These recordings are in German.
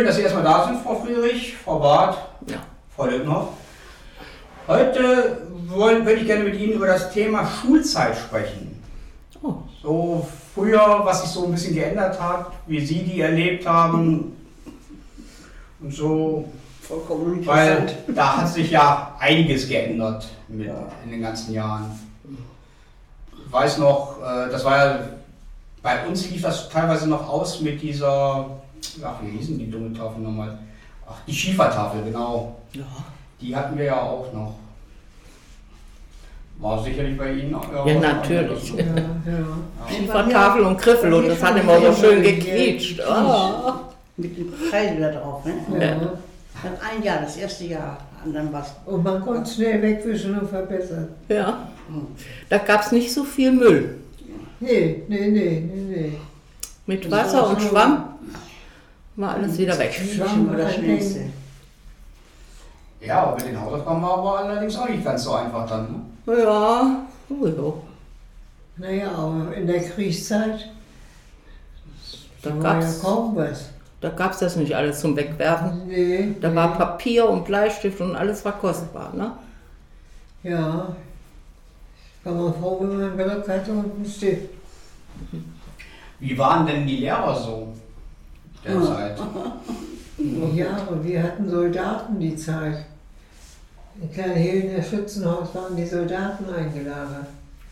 Schön, dass Sie erstmal da sind, Frau Friedrich, Frau Barth, Ja. Frau Lippnow. Heute wollen, würde ich gerne mit Ihnen über das Thema Schulzeit sprechen. Oh. So früher, was sich so ein bisschen geändert hat, wie Sie die erlebt haben und so, Vollkommen weil da hat sich ja einiges geändert mit, Ja. in den ganzen Jahren. Ich weiß noch, äh, das war ja, bei uns lief das teilweise noch aus mit dieser, ach, wie hießen die dumme Tafel nochmal? Ach, die Schiefertafel, genau. Ja. Die hatten wir ja auch noch. War sicherlich bei Ihnen auch. Ja, was natürlich. Ja, ja. Ja. Schiefertafel und Griffel und das hat immer so schön gequietscht. Oh. Mit dem Kreide da drauf, ne? Ja. Dann ein Jahr, das erste Jahr. Und dann was. Und man konnte schnell wegwischen und verbessern. Ja. Da gab es nicht so viel Müll. Nee, nee, nee, nee, nee. Mit Wasser und Schwamm war alles wieder weg. Schwamm das Schnellste. ja, aber mit den Hausaufgaben war aber allerdings auch nicht ganz so einfach dann. Ne? Ja, oh, ja. Naja, aber in der Kriegszeit Da war ja gab's- kaum was. Da gab es das nicht alles zum Wegwerfen. Nee, Da nee. war Papier und Bleistift und alles war kostbar. Ne? Ja. War man froh, wenn man Block hatte und einen Stift. Wie waren denn die Lehrer so derzeit? Ja, und wir hatten Soldaten die Zeit. In Kleinhehlener Schützenhaus waren die Soldaten eingelagert.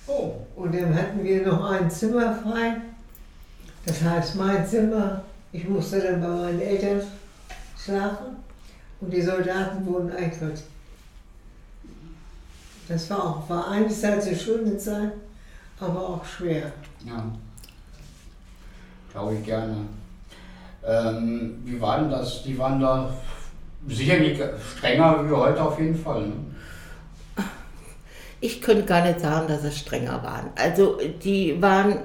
Oh, Und dann hatten wir noch ein Zimmer frei. Das heißt, mein Zimmer, ich musste dann bei meinen Eltern schlafen und die Soldaten wurden einquartiert. Das war auch, war einerseits eine schöne Zeit, aber auch schwer. ja. Glaube ich gerne. Ähm, wie war denn das? Die waren da sicherlich strenger wie heute auf jeden Fall. Ne? Ich könnte gar nicht sagen, dass es strenger waren. Also die waren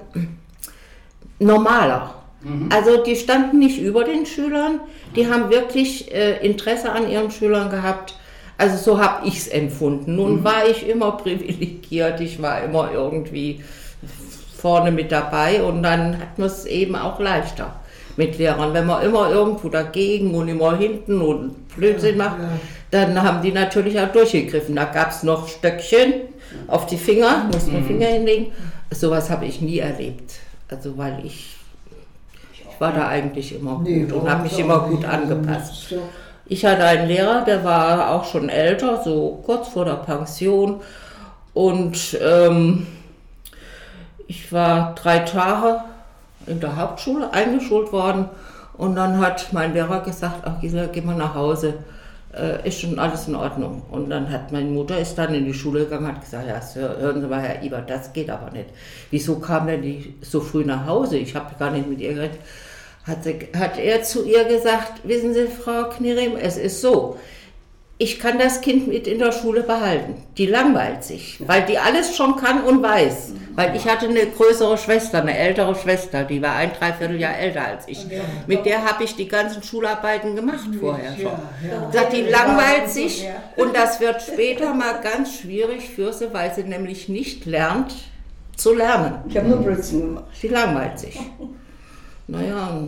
normaler. Mhm. Also die standen nicht über den Schülern, die haben wirklich äh, Interesse an ihren Schülern gehabt. Also so habe ich es empfunden. Nun war ich immer privilegiert, ich war immer irgendwie vorne mit dabei und dann hat man es eben auch leichter mit Lehrern. Wenn man immer irgendwo dagegen und immer hinten und Blödsinn macht, Ja. dann haben die natürlich auch durchgegriffen. Da gab es noch Stöckchen auf die Finger, musste man Finger hinlegen. Sowas habe ich nie erlebt. Also weil ich, ich war da eigentlich immer gut Nee, und habe mich immer gut. Also, angepasst. so. Ich hatte einen Lehrer, der war auch schon älter, so kurz vor der Pension. Und ähm, ich war drei Tage in der Hauptschule eingeschult worden. Und dann hat mein Lehrer gesagt, ach Gisela, geh mal nach Hause. Äh, ist schon alles in Ordnung. Und dann hat meine Mutter ist dann in die Schule gegangen hat gesagt, ja, Sir, hören Sie mal, Herr Ibert, das geht aber nicht. Wieso kam denn die so früh nach Hause? Ich habe gar nicht mit ihr geredet hat, sie, hat er zu ihr gesagt, wissen Sie, Frau Knirim, es ist so, ich kann das Kind mit in der Schule behalten. Die langweilt sich, weil die alles schon kann und weiß. Weil ich hatte eine größere Schwester, eine ältere Schwester, die war ein Dreivierteljahr älter als ich. Mit der habe ich die ganzen Schularbeiten gemacht vorher schon. Ja, die langweilt sich und das wird später mal ganz schwierig für sie, weil sie nämlich nicht lernt zu lernen. Ich habe nur Blödsinn gemacht. Sie langweilt sich. Naja,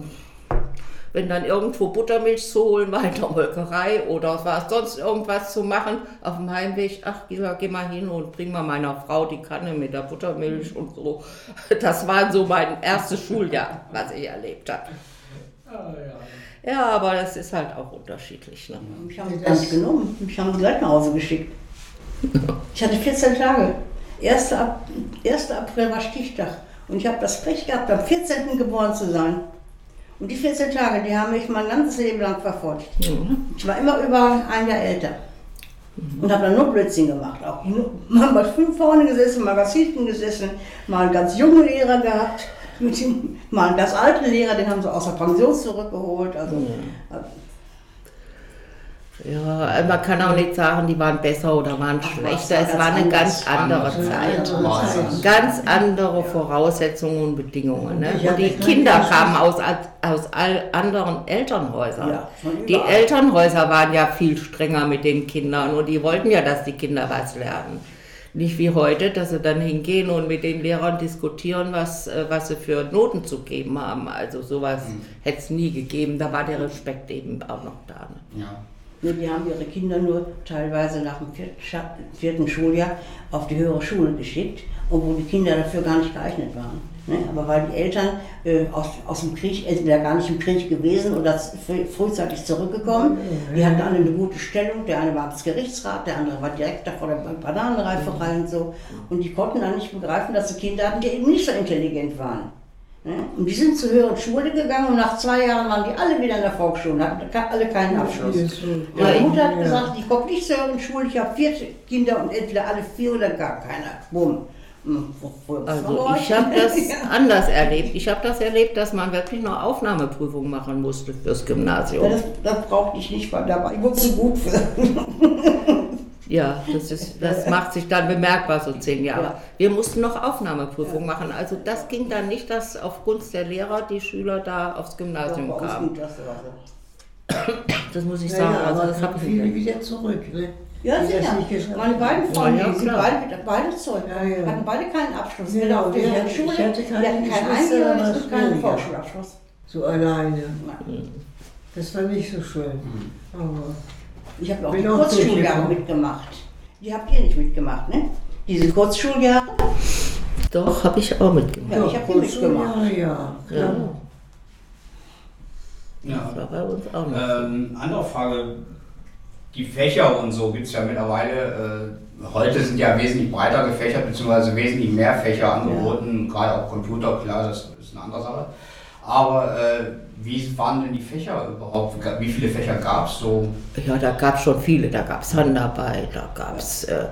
wenn dann irgendwo Buttermilch zu holen war in der Molkerei oder was sonst irgendwas zu machen auf dem Heimweg, ach Gisa, geh mal hin und bring mal meiner Frau die Kanne mit der Buttermilch und so. Das war so mein erstes Schuljahr, was ich erlebt habe. Ja, aber das ist halt auch unterschiedlich. Ne? Mich haben sie gar nicht genommen. Mich haben sie gleich nach Hause geschickt. Ich hatte 14 Tage. 1. Ap 1. April war Stichtag. Und ich habe das Pech gehabt, am 14. geboren zu sein. Und die 14 Tage, die haben mich mein ganzes Leben lang verfolgt. Ich war immer über ein Jahr älter. Und habe dann nur Blödsinn gemacht. Auch mal bei fünf vorne gesessen, mal ganz hinten gesessen, mal einen ganz jungen Lehrer gehabt, mit dem, mal einen ganz alten Lehrer, den haben sie aus der Pension zurückgeholt. Also, Ja, man kann auch nicht sagen, die waren besser oder waren schlechter. was, Es war eine ganz andere. Zeit. Ganz andere Voraussetzungen und Bedingungen. Ne? Und die Kinder kamen aus, aus all anderen Elternhäusern. Die. Elternhäuser waren ja viel strenger mit den Kindern und die wollten ja, dass die Kinder was lernen. nicht wie heute, dass sie dann hingehen und mit den Lehrern diskutieren, was, äh, was sie für Noten zu geben haben. Also sowas hätte es nie gegeben. Da war der Respekt eben auch noch da. Ne? Ja. Nur die haben ihre Kinder nur teilweise nach dem vierten, Schuljahr auf die höhere Schule geschickt, obwohl die Kinder dafür gar nicht geeignet waren. Ne? Aber weil die Eltern äh, aus, aus dem Krieg, entweder gar nicht im Krieg gewesen oder frühzeitig zurückgekommen, die hatten alle eine gute Stellung. Der eine war Amtsgerichtsrat, der andere war Direktor von der Bananenreiferei und so. Und die konnten dann nicht begreifen, dass sie Kinder hatten, die eben nicht so intelligent waren. Und die sind zur höheren Schule gegangen und nach zwei Jahren waren die alle wieder in der Volksschule, hatten alle keinen Abschluss. Meine Mutter hat gesagt, ich komme nicht zur höheren Schule, ich habe vier Kinder und entweder alle vier oder gar keiner. Bumm. Hm, Also ich habe das anders erlebt. Ich habe das erlebt, dass man wirklich noch Aufnahmeprüfung machen musste fürs Gymnasium. Das, das brauchte ich nicht, weil da war ich zu gut für. Ja, das, ist, das macht sich dann bemerkbar, so zehn Jahre. Ja. Wir mussten noch Aufnahmeprüfung machen. Also das ging dann nicht, dass aufgrund der Lehrer die Schüler da aufs Gymnasium uns kamen. das so. Das muss ich Ja, sagen. ja, Also aber das habe ich viele nicht. wieder zurück. Ne? Ja, Die das sicher. Meine beiden Freunde, Ja, ja, die sind beide, beide Zeug. Ja, ja. Hatten beide keinen Abschluss. Ja, Weder auf der hatten- Schule, ich hatte die keine hatten kein Geschwister, Einjähriges aber und keinen. Vorschulabschluss. So alleine. Ja. Das war nicht so schön. Mhm. Aber Ich habe auch Bin die auch Kurzschuljahre mitgemacht. Die habt ihr nicht mitgemacht, ne? Diese Kurzschuljahre? Doch, habe ich auch mitgemacht. Ja, ich hab die mitgemacht. Ja, ja, Ja. Ja. das war bei uns auch noch. Ähm, andere Frage, die Fächer und so gibt es ja mittlerweile, äh, heute sind ja wesentlich breiter gefächert, beziehungsweise wesentlich mehr Fächer angeboten, gerade auch Computer, klar, das ist eine andere Sache. Aber äh, wie waren denn die Fächer überhaupt? Wie viele Fächer gab es so? Ja, da gab es schon viele. Da gab es Handarbeit, da gab es äh,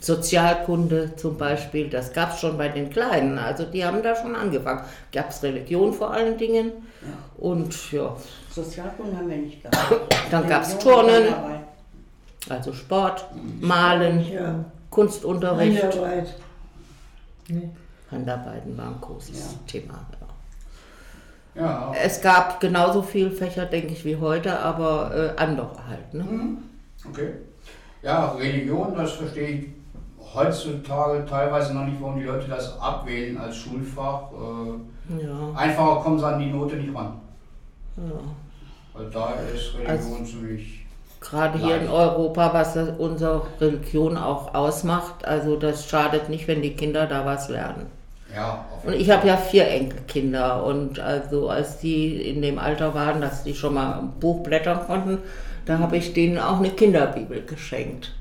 Sozialkunde zum Beispiel. Das gab es schon bei den Kleinen. Also die haben da schon angefangen. Gab es Religion vor allen Dingen. Und ja, Sozialkunde haben wir nicht gehabt. Dann gab's Religion und Turnen. Also Sport, Malen, Ja, Kunstunterricht. Handarbeit. Ne? Handarbeiten war ein großes Ja. Thema. Ja. Es gab genauso viele Fächer, denke ich, wie heute, aber äh, andere halt. Ne? Mhm. Okay. Ja, Religion, das verstehe ich heutzutage teilweise noch nicht, warum die Leute das abwählen als Schulfach. Äh, Ja. einfacher kommen sie an die Note nicht ran. ja. Weil da ist Religion ziemlich. Gerade hier in. Europa, was unsere Religion auch ausmacht, also das schadet nicht, wenn die Kinder da was lernen. Ja, auf Und ich habe ja vier Enkelkinder und also als die in dem Alter waren, dass die schon mal ein Buch blättern konnten, da habe ich denen auch eine Kinderbibel geschenkt.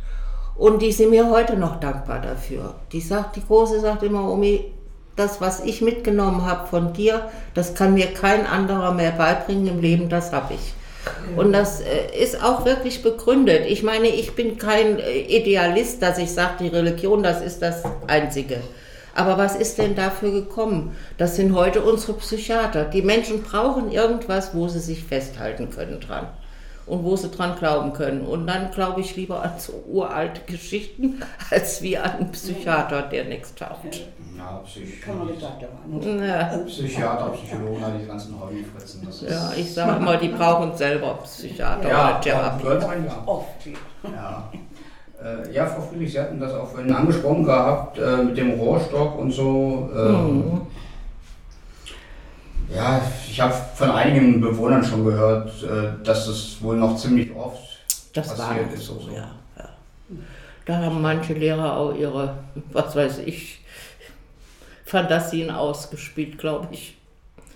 Und die sind mir heute noch dankbar dafür. Die sagt, die Große sagt immer, Omi, das, was ich mitgenommen habe von dir, das kann mir kein anderer mehr beibringen im Leben, das habe ich. Und das äh, ist auch wirklich begründet. Ich meine, ich bin kein äh, Idealist, dass ich sage, die Religion, das ist das Einzige. Aber was ist denn dafür gekommen? Das sind heute unsere Psychiater. Die Menschen brauchen irgendwas, wo sie sich festhalten können dran. Und wo sie dran glauben können. Und dann glaube ich lieber an so uralte Geschichten, als wie an einen Psychiater, der nichts taugt. Ja, Psych Kann man gesagt haben. Ja, Psychiater, Psychologen, diese ganzen Hobbyfritzen. Das ist, ja ich sage immer, die brauchen selber Psychiater ja, oder Therapie. ja. Oft. Ja. Äh, ja, Frau Friedrich, Sie hatten das auch vorhin angesprochen gehabt äh, mit dem Rohrstock und so. Ähm, Mhm. Ja, ich habe von einigen Bewohnern schon gehört, äh, dass es wohl noch ziemlich oft Das passiert ist. so, so. ja, ja. Da haben manche Lehrer auch ihre, was weiß ich, Fantasien ausgespielt, glaube ich.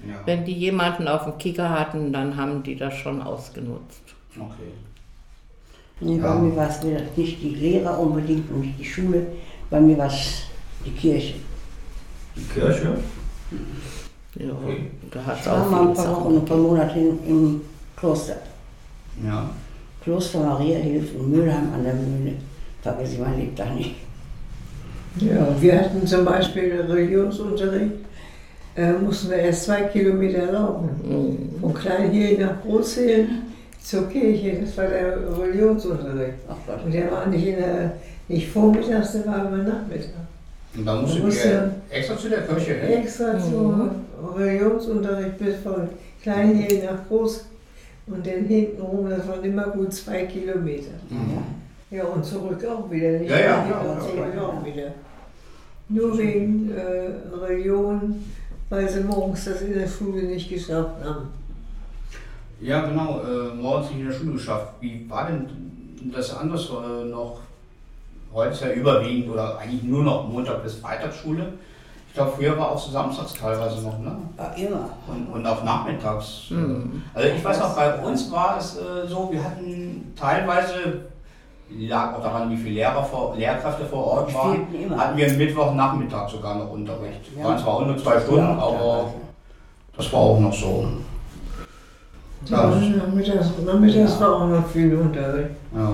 Ja. Wenn die jemanden auf dem Kicker hatten, dann haben die das schon ausgenutzt. Okay. Nee, bei Ja. mir war es wieder nicht die Lehrer unbedingt und nicht die Schule, bei mir war es die Kirche. Die Kirche? Ja, Okay. da hat es Ich war auch mal ein paar Wochen, ein paar Monate im, im Kloster. Ja. Kloster Maria Hilf in Mülheim an der Mühle. Vergesse ich mein Lebtag nicht. Ja, wir hatten zum Beispiel Religionsunterricht, äh, mussten wir erst zwei Kilometer laufen. Mhm. Von Kleinhiel nach Großhiel zur Kirche, das war der Religionsunterricht. Und der war nicht, in der, nicht vormittags, der war immer Nachmittag. Und dann musst du musst dir extra zu der Kirche hin. Extra zum Religionsunterricht bis von Kleinhiel nach Groß und dann hinten rum, das waren immer gut zwei Kilometer. Mhm. Ja, und zurück auch wieder. Nicht Ja, ja, Ja, ja, ja, ja, zurück ja. auch wieder. Nur wegen äh, Religion, weil sie morgens das in der Schule nicht geschafft haben. Ja, genau, äh, morgens nicht in der Schule geschafft. Wie war denn das anders äh, noch? Heute ist ja überwiegend oder eigentlich nur noch Montag bis Freitagsschule. Ich glaube, früher war auch so samstags teilweise noch, ne? Ja, immer. Und, und auch nachmittags. Mhm. Also ich weiß auch, bei uns war es äh, so, wir hatten teilweise, lag auch daran, wie viele Lehrer vor, Lehrkräfte vor Ort waren, hatten wir Mittwochnachmittag sogar noch Unterricht. Ja. Waren zwar auch nur zwei Stunden, Ja, aber das war auch noch so. Ja, Ja. nachmittags, nachmittags Ja. war auch noch viel Unterricht. Ja.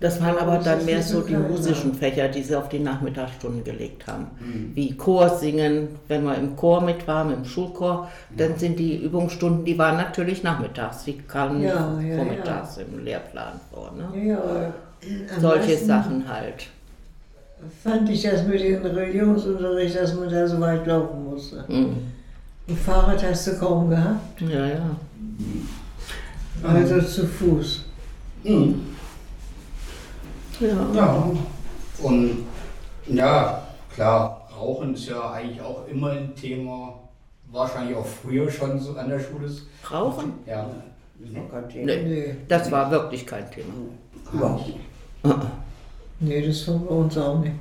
Das waren aber Das dann mehr so die musischen Fächer, die sie auf die Nachmittagsstunden gelegt haben. Mhm. Wie Chorsingen, wenn man im Chor mit war, mit dem Schulchor, dann sind die Übungsstunden, die waren natürlich nachmittags, die kamen Ja, nicht ja, vormittags im Lehrplan vor. Ne? Ja, ja, Solche Sachen halt. Fand ich das mit dem Religionsunterricht, dass man da so weit laufen musste. Mhm. Ein Fahrrad hast du kaum gehabt, Ja, ja. also zu Fuß. Mhm. Ja. Ja. Und ja, klar, Rauchen ist ja eigentlich auch immer ein Thema. Wahrscheinlich auch früher schon so an der Schule. Rauchen? Ja. Ist noch kein Thema. Nee, das war wirklich kein Thema. Überhaupt nicht. nee das war bei uns auch nicht.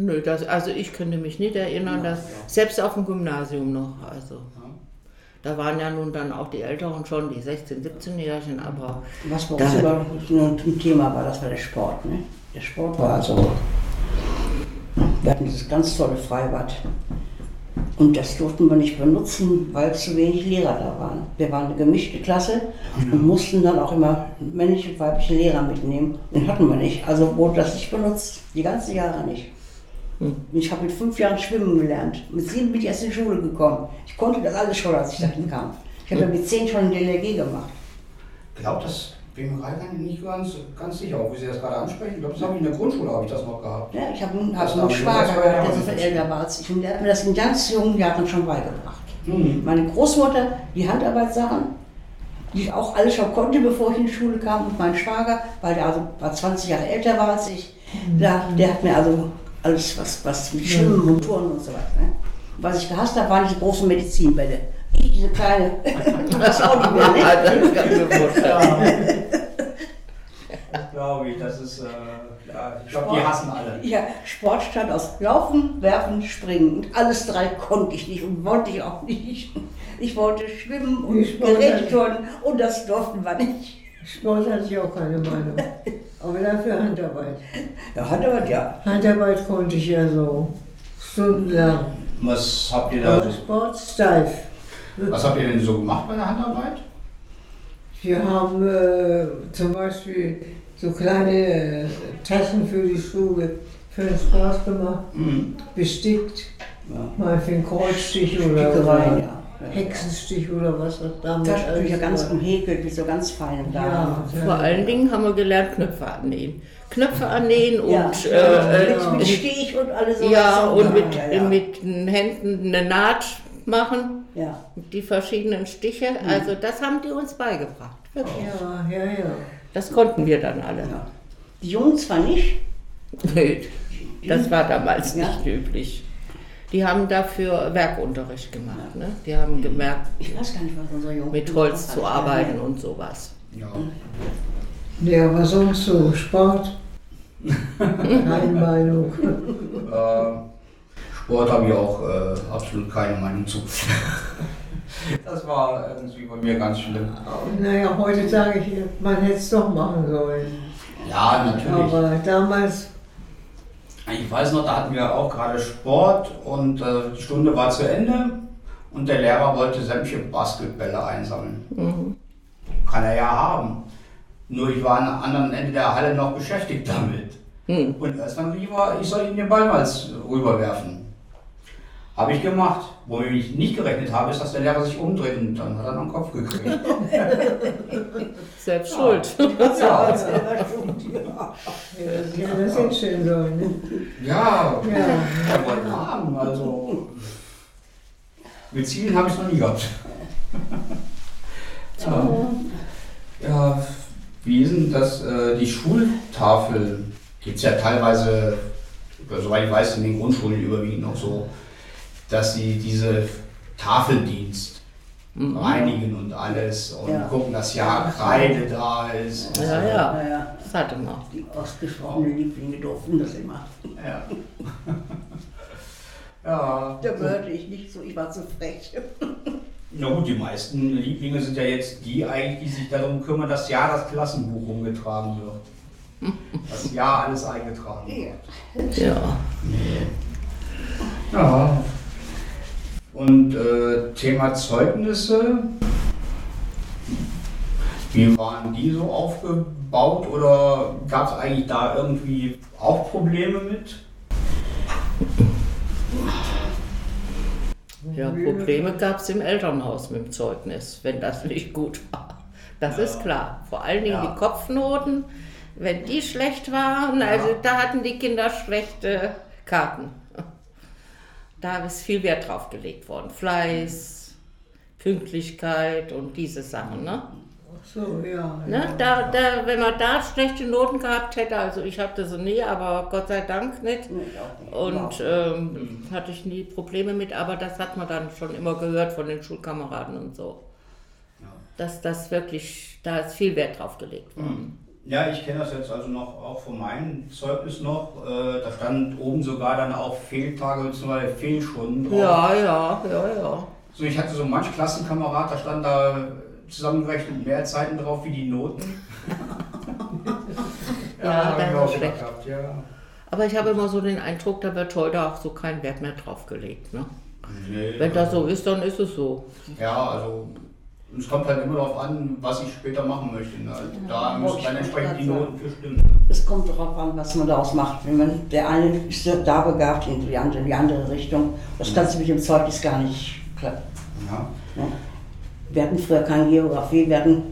Nö, das, also ich könnte mich nicht erinnern, dass selbst auf dem Gymnasium noch, also da waren ja nun dann auch die Älteren schon, die 16-, 17-Jährigen, aber Was bei uns immer nur ein Thema war, das war der Sport. Ne? Der Sport war also. Wir hatten dieses ganz tolle Freibad. Und das durften wir nicht benutzen, weil zu wenig Lehrer da waren. Wir waren eine gemischte Klasse und mussten dann auch immer männliche und weibliche Lehrer mitnehmen. Den hatten wir nicht. Also wurde das nicht benutzt. Die ganzen Jahre nicht. Und Ich habe mit fünf Jahren schwimmen gelernt. Mit sieben bin ich erst in die Schule gekommen. Ich konnte das alles schon, als ich dahin kam. Ich habe mit zehn schon ein DLRG gemacht. Ich glaube, das bin mir gerade nicht ganz, ganz sicher, ob Sie das gerade ansprechen. Ich glaube, das habe ich in der Grundschule habe ich das noch gehabt. Ja, ich habe einen, hab einen Schwager gehabt, ja der auch so viel älter war als ich. Und der hat mir das in ganz jungen Jahren schon beigebracht. Mhm. Meine Großmutter, die Handarbeitssachen, die ich auch alles schon konnte, bevor ich in die Schule kam. Und mein Schwager, weil der also war 20 Jahre älter war als ich, der, der hat mir also alles, was, was mit Schwimmen und Touren und so weiter. Ne? Was ich gehasst habe, waren diese großen Medizinbälle. Ich, diese kleine, das auch nicht mehr, ne? das glaube ich, das ist, äh, ja, ich glaube, die hassen alle. Ja, Sport stand aus Laufen, Werfen, Springen. Und alles drei konnte ich nicht und wollte ich auch nicht. Ich wollte schwimmen und Geräteturnen und das durften wir nicht. Sport hatte ich auch keine Meinung. Aber dafür Handarbeit. Ja, hat aber ja. Handarbeit konnte ich ja so stundenlang. Was habt ihr da Aber so, Sport steif. was habt ihr denn so gemacht bei der Handarbeit? Wir haben äh, zum Beispiel so kleine äh, Taschen für die Schule für den Sport gemacht, Mhm. bestickt, ja. mal für einen Kreuzstich oder, Stickereien, oder ja. Hexenstich oder was das damals Taschentücher alles ganz war. umhäkelt mit so ganz feinen Ja, Damen. Vor allen Dingen haben wir gelernt, Knöpfe annähen. Knöpfe annähen und, Ja, äh, mit, äh, mit Stich und alles so. ja, und mit, ja, ja. mit den Händen eine Naht machen, ja. die verschiedenen Stiche. Also das haben die uns beigebracht. Wirklich. Ja, ja, ja. Das konnten wir dann alle. ja. Die Jungen zwar nicht, Nee, das war damals Ja. nicht üblich. Die haben dafür Werkunterricht gemacht. Ne? Die haben gemerkt, ich weiß gar nicht, was unsere Jungen mit Holz zu arbeiten und sowas. Ja. Nee, aber sonst so Sport. Keine Meinung. Äh, Sport habe ich auch äh, absolut keine Meinung zu. das war irgendwie bei mir ganz schlimm. Naja, heute sage ich, man hätte es doch machen sollen. Ja, natürlich. Aber damals, Ich weiß noch, da hatten wir auch gerade Sport und äh, die Stunde war zu Ende und der Lehrer wollte sämtliche Basketbälle einsammeln. Mhm. Kann er ja haben. Nur ich war am anderen Ende der Halle noch beschäftigt damit. Hm. Und erst dann rief er, ich soll ihm den Ball mal rüberwerfen. Habe ich gemacht. Womit ich nicht gerechnet habe, ist, dass der Lehrer sich umdreht und dann hat er noch den Kopf gekriegt. Selbst schuld. ja, ja, das hätte das hinstellen sollen. Ne? ja, Ja. er wollte haben. Also mit Zielen habe ich es noch nie gehabt. ja. ja, wie ist denn dass äh, die Schultafel gibt es ja teilweise, soweit ich weiß, in den Grundschulen überwiegend noch so, dass sie diese Tafeldienst reinigen und alles und Ja. gucken, dass ja Kreide da ist. Ja, ja, Ja, ja. das hatte man. Die ausgesprochenen Lieblinge durften das immer. Ja. ja. Da gehörte ich nicht so, ich war zu frech. Na gut, die meisten Lieblinge sind ja jetzt die eigentlich, die sich darum kümmern, dass ja das Klassenbuch umgetragen wird. Dass ja alles eingetragen wird. Ja. Ja. Und äh, Thema Zeugnisse, wie waren die so aufgebaut oder gab es eigentlich da irgendwie auch Probleme mit? Ja, Probleme gab es im Elternhaus mit dem Zeugnis, wenn das nicht gut war. Das Ja. ist klar. Vor allen Dingen Ja. die Kopfnoten, wenn die schlecht waren, Ja. also da hatten die Kinder schlechte Karten. Da ist viel Wert drauf gelegt worden. Fleiß, Pünktlichkeit und diese Sachen. Ne? Ach so, ja. Ne? ja. Da, da, wenn man da schlechte Noten gehabt hätte, also ich hatte sie nie, aber Gott sei Dank nicht. Nee, nicht. Und ähm, hatte ich nie Probleme mit, aber das hat man dann schon immer gehört von den Schulkameraden und so. Ja. Dass das wirklich, da ist viel Wert drauf gelegt worden. Ja, ich kenne das jetzt also noch auch von meinem Zeugnis noch. Äh, da stand oben sogar dann auch Fehltage bzw. Fehlstunden drauf. Ja, ja, ja, ja. So, ich hatte so manch Klassenkamerad, da stand da zusammengerechnet mehr Zeiten drauf wie die Noten. Ja, das ich auch schlecht. gehabt, ja. Aber ich habe immer so den Eindruck, da wird heute auch so kein Wert mehr drauf gelegt. Ne? Nee, Wenn das so ist, dann ist es so. Ja, also es kommt halt immer darauf an, was ich später machen möchte. Ne? Also, da Ja, müssen ich dann entsprechend die Noten für stimmen. Es kommt darauf an, was man daraus macht. Wenn man, der eine ist da begabt in die andere, in die andere Richtung. Das kannst du mit dem Zeugnis gar nicht klappen. Ja. Ne? Wir hatten früher keine Geografie, wir hatten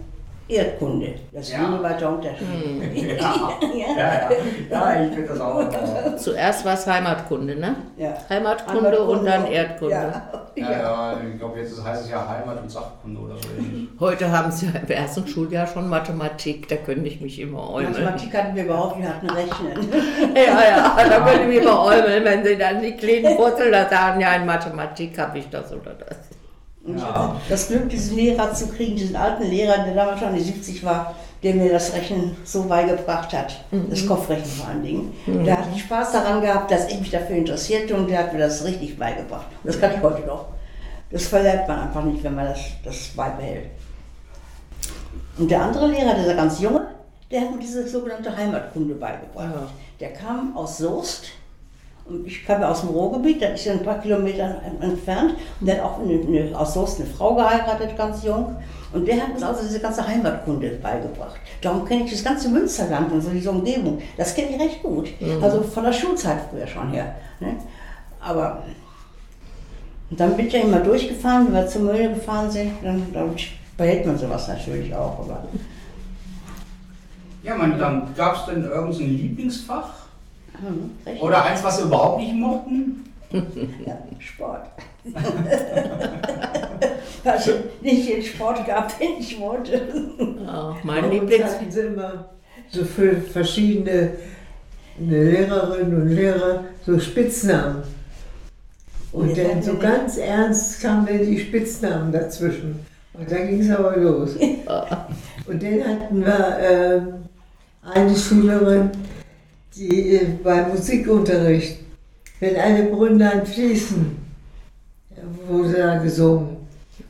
Erdkunde. Das ist Ja. ein weiter Unterschied. Ja, ja, ja. ja ich finde das auch. Zuerst war es Heimatkunde, ne? Ja. Heimatkunde und dann Erdkunde. Ja. ja, ja, ich glaube, jetzt heißt es ja Heimat- und Sachkunde oder so ähnlich. Heute haben sie im ersten Schuljahr schon Mathematik, da könnte ich mich immer äumeln. Mathematik hatten wir überhaupt, wir hatten Rechnen. Ja, ja, da könnte ich mich immer äumeln, wenn sie dann die kleinen Wurzeln da sagen, ja, in Mathematik habe ich das oder das. Und ich Ja. hatte das Glück, diesen Lehrer zu kriegen, diesen alten Lehrer, der damals schon die 70 war, der mir das Rechnen so beigebracht hat. Das Kopfrechnen vor allen Dingen. Der hat Spaß daran gehabt, dass ich mich dafür interessierte und der hat mir das richtig beigebracht. Und das kann ich heute noch. Das verlernt man einfach nicht, wenn man das, das beibehält. Und der andere Lehrer, dieser ganz junge, der hat mir diese sogenannte Heimatkunde beigebracht. Ja. Der kam aus Soest und ich kam ja aus dem Ruhrgebiet, das ist ja ein paar Kilometer entfernt. Und der hat auch eine, eine, aus Soest eine Frau geheiratet, ganz jung. Und der hat uns also diese ganze Heimatkunde beigebracht. Darum kenne ich das ganze Münsterland und so diese Umgebung. Das kenne ich recht gut. Also von der Schulzeit früher schon her. Ne? Aber und dann bin ich ja immer durchgefahren, wenn wir zur Mühle gefahren sind, dann, dann behält man sowas natürlich auch. Aber Ja, meine Damen, gab es denn irgendein Lieblingsfach? Hm, recht. Oder eins, was Sie überhaupt nicht mochten? Ja, Sport. Weil ich nicht den Sport gab, den ich wollte. Ja, mein Lieblings... hatten sie immer so für verschiedene Lehrerinnen und Lehrer so Spitznamen. Und Und dann so wir- ganz ernst kamen dann die Spitznamen dazwischen. Und dann ging es aber los. Und dann hatten wir ähm, eine Schülerin, die äh, beim Musikunterricht, wenn alle Brünnlein fließen, wurde da gesungen.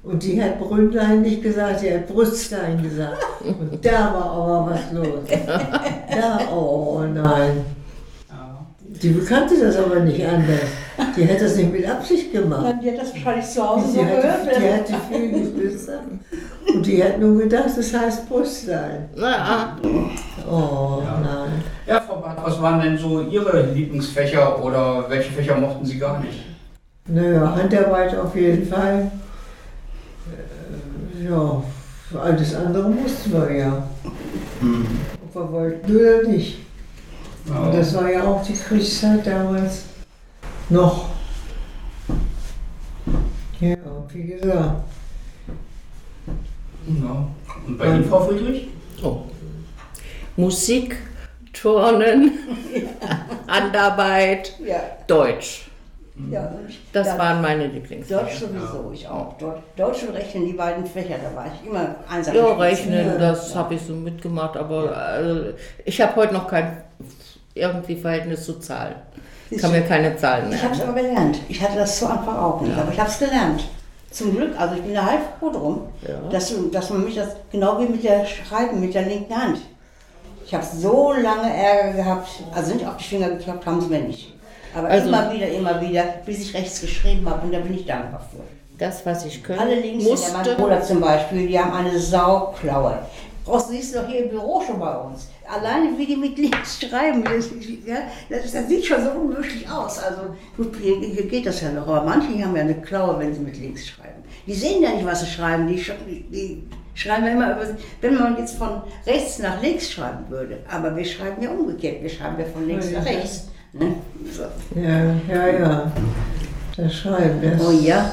Und die hat Brünnlein nicht gesagt, die hat Brüstlein gesagt. Und da war aber was los. Da, oh nein. Die bekannte das aber nicht anders. Die hat das nicht mit Absicht gemacht. Die hat das wahrscheinlich zu Hause so Die gehört. hatte, die hatte viel Geschwister. Und die hat nur gedacht, das heißt Brüstlein. Na, Oh Ja. nein. Ja, Frau Barth, was waren denn so Ihre Lieblingsfächer oder welche Fächer mochten Sie gar nicht? Naja, Handarbeit auf jeden Fall. Äh, Ja, alles andere mussten wir ja. Ob wir wollten oder nicht. Ja. Und das war ja auch die Kriegszeit damals noch. Ja, wie gesagt. Ja. Und bei Ihnen, Frau Friedrich? oh. Musik, Turnen, Handarbeit, Ja, Deutsch. ja. und ich- Das da- waren meine Lieblingsfächer. Deutsch sowieso, ich auch. Deu- Deutsch und Rechnen, die beiden Fächer, da war ich immer einsam. Ja, rechnen, das habe ich so mitgemacht, aber also, ich habe heute noch kein irgendwie Verhältnis zu Zahlen. Ich kann mir keine Zahlen Ich habe es aber gelernt. Ich hatte das zu Anfang auch nicht, aber ich habe es gelernt. Zum Glück, also ich bin da halb froh drum, Ja. dass, dass man mich das, genau wie mit der Schreiben, mit der linken Hand. Ich habe so lange Ärger gehabt, also nicht auf die Finger geklappt haben sie mir nicht. Aber Also- immer wieder, immer wieder, bis ich rechts geschrieben habe und da bin ich dankbar für. Das, was ich können Alle links musste, Mann zum Beispiel, die haben eine Sauklaue. Brauchst du siehst du doch hier im Büro schon bei uns. Alleine wie die mit links schreiben, das, das, das sieht schon so unmöglich aus. Also gut, hier, hier geht das ja noch, aber manche haben ja eine Klaue, wenn sie mit links schreiben. Die sehen ja nicht, was sie schreiben. Die, die, schreiben ja immer über. Wenn man jetzt von rechts nach links schreiben würde, aber wir schreiben ja umgekehrt, wir schreiben ja von links Ja, nach rechts. Ne? So. Ja, ja, ja. Das Schreiben, das. Oh ja.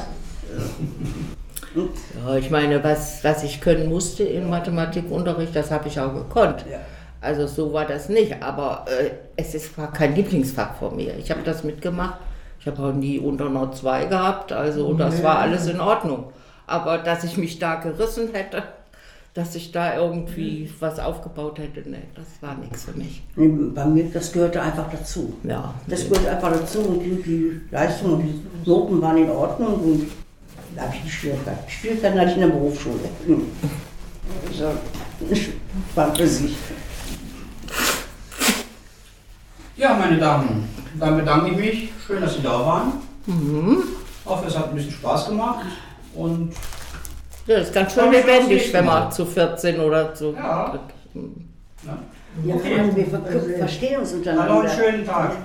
Ja, ich meine, was, was ich können musste im Mathematikunterricht, das habe ich auch gekonnt. Ja. Also so war das nicht, aber äh, es ist, war kein Lieblingsfach von mir. Ich habe das mitgemacht. Ich habe auch nie unter einer 2 gehabt, also das war alles in Ordnung. Aber dass ich mich da gerissen hätte, dass ich da irgendwie was aufgebaut hätte, nee, das war nichts für mich. Nee, Bei mir, das gehörte einfach dazu. Ja, Das gehört einfach dazu und die, die Leistung und die Noten waren in Ordnung und habe ich Schwierigkeiten. Die Schwierigkeiten hatte ich in der Berufsschule. Hm. So, war für sich. Ja, meine Damen, dann bedanke ich mich. Schön, dass Sie da waren. Ich hoffe, es hat ein bisschen Spaß gemacht. Und ja, das ist ganz schön lebendig, wenn man zu 14 oder zu. Ja. Ja, vor allem, wir ver verstehen uns untereinander. einen schönen Tag.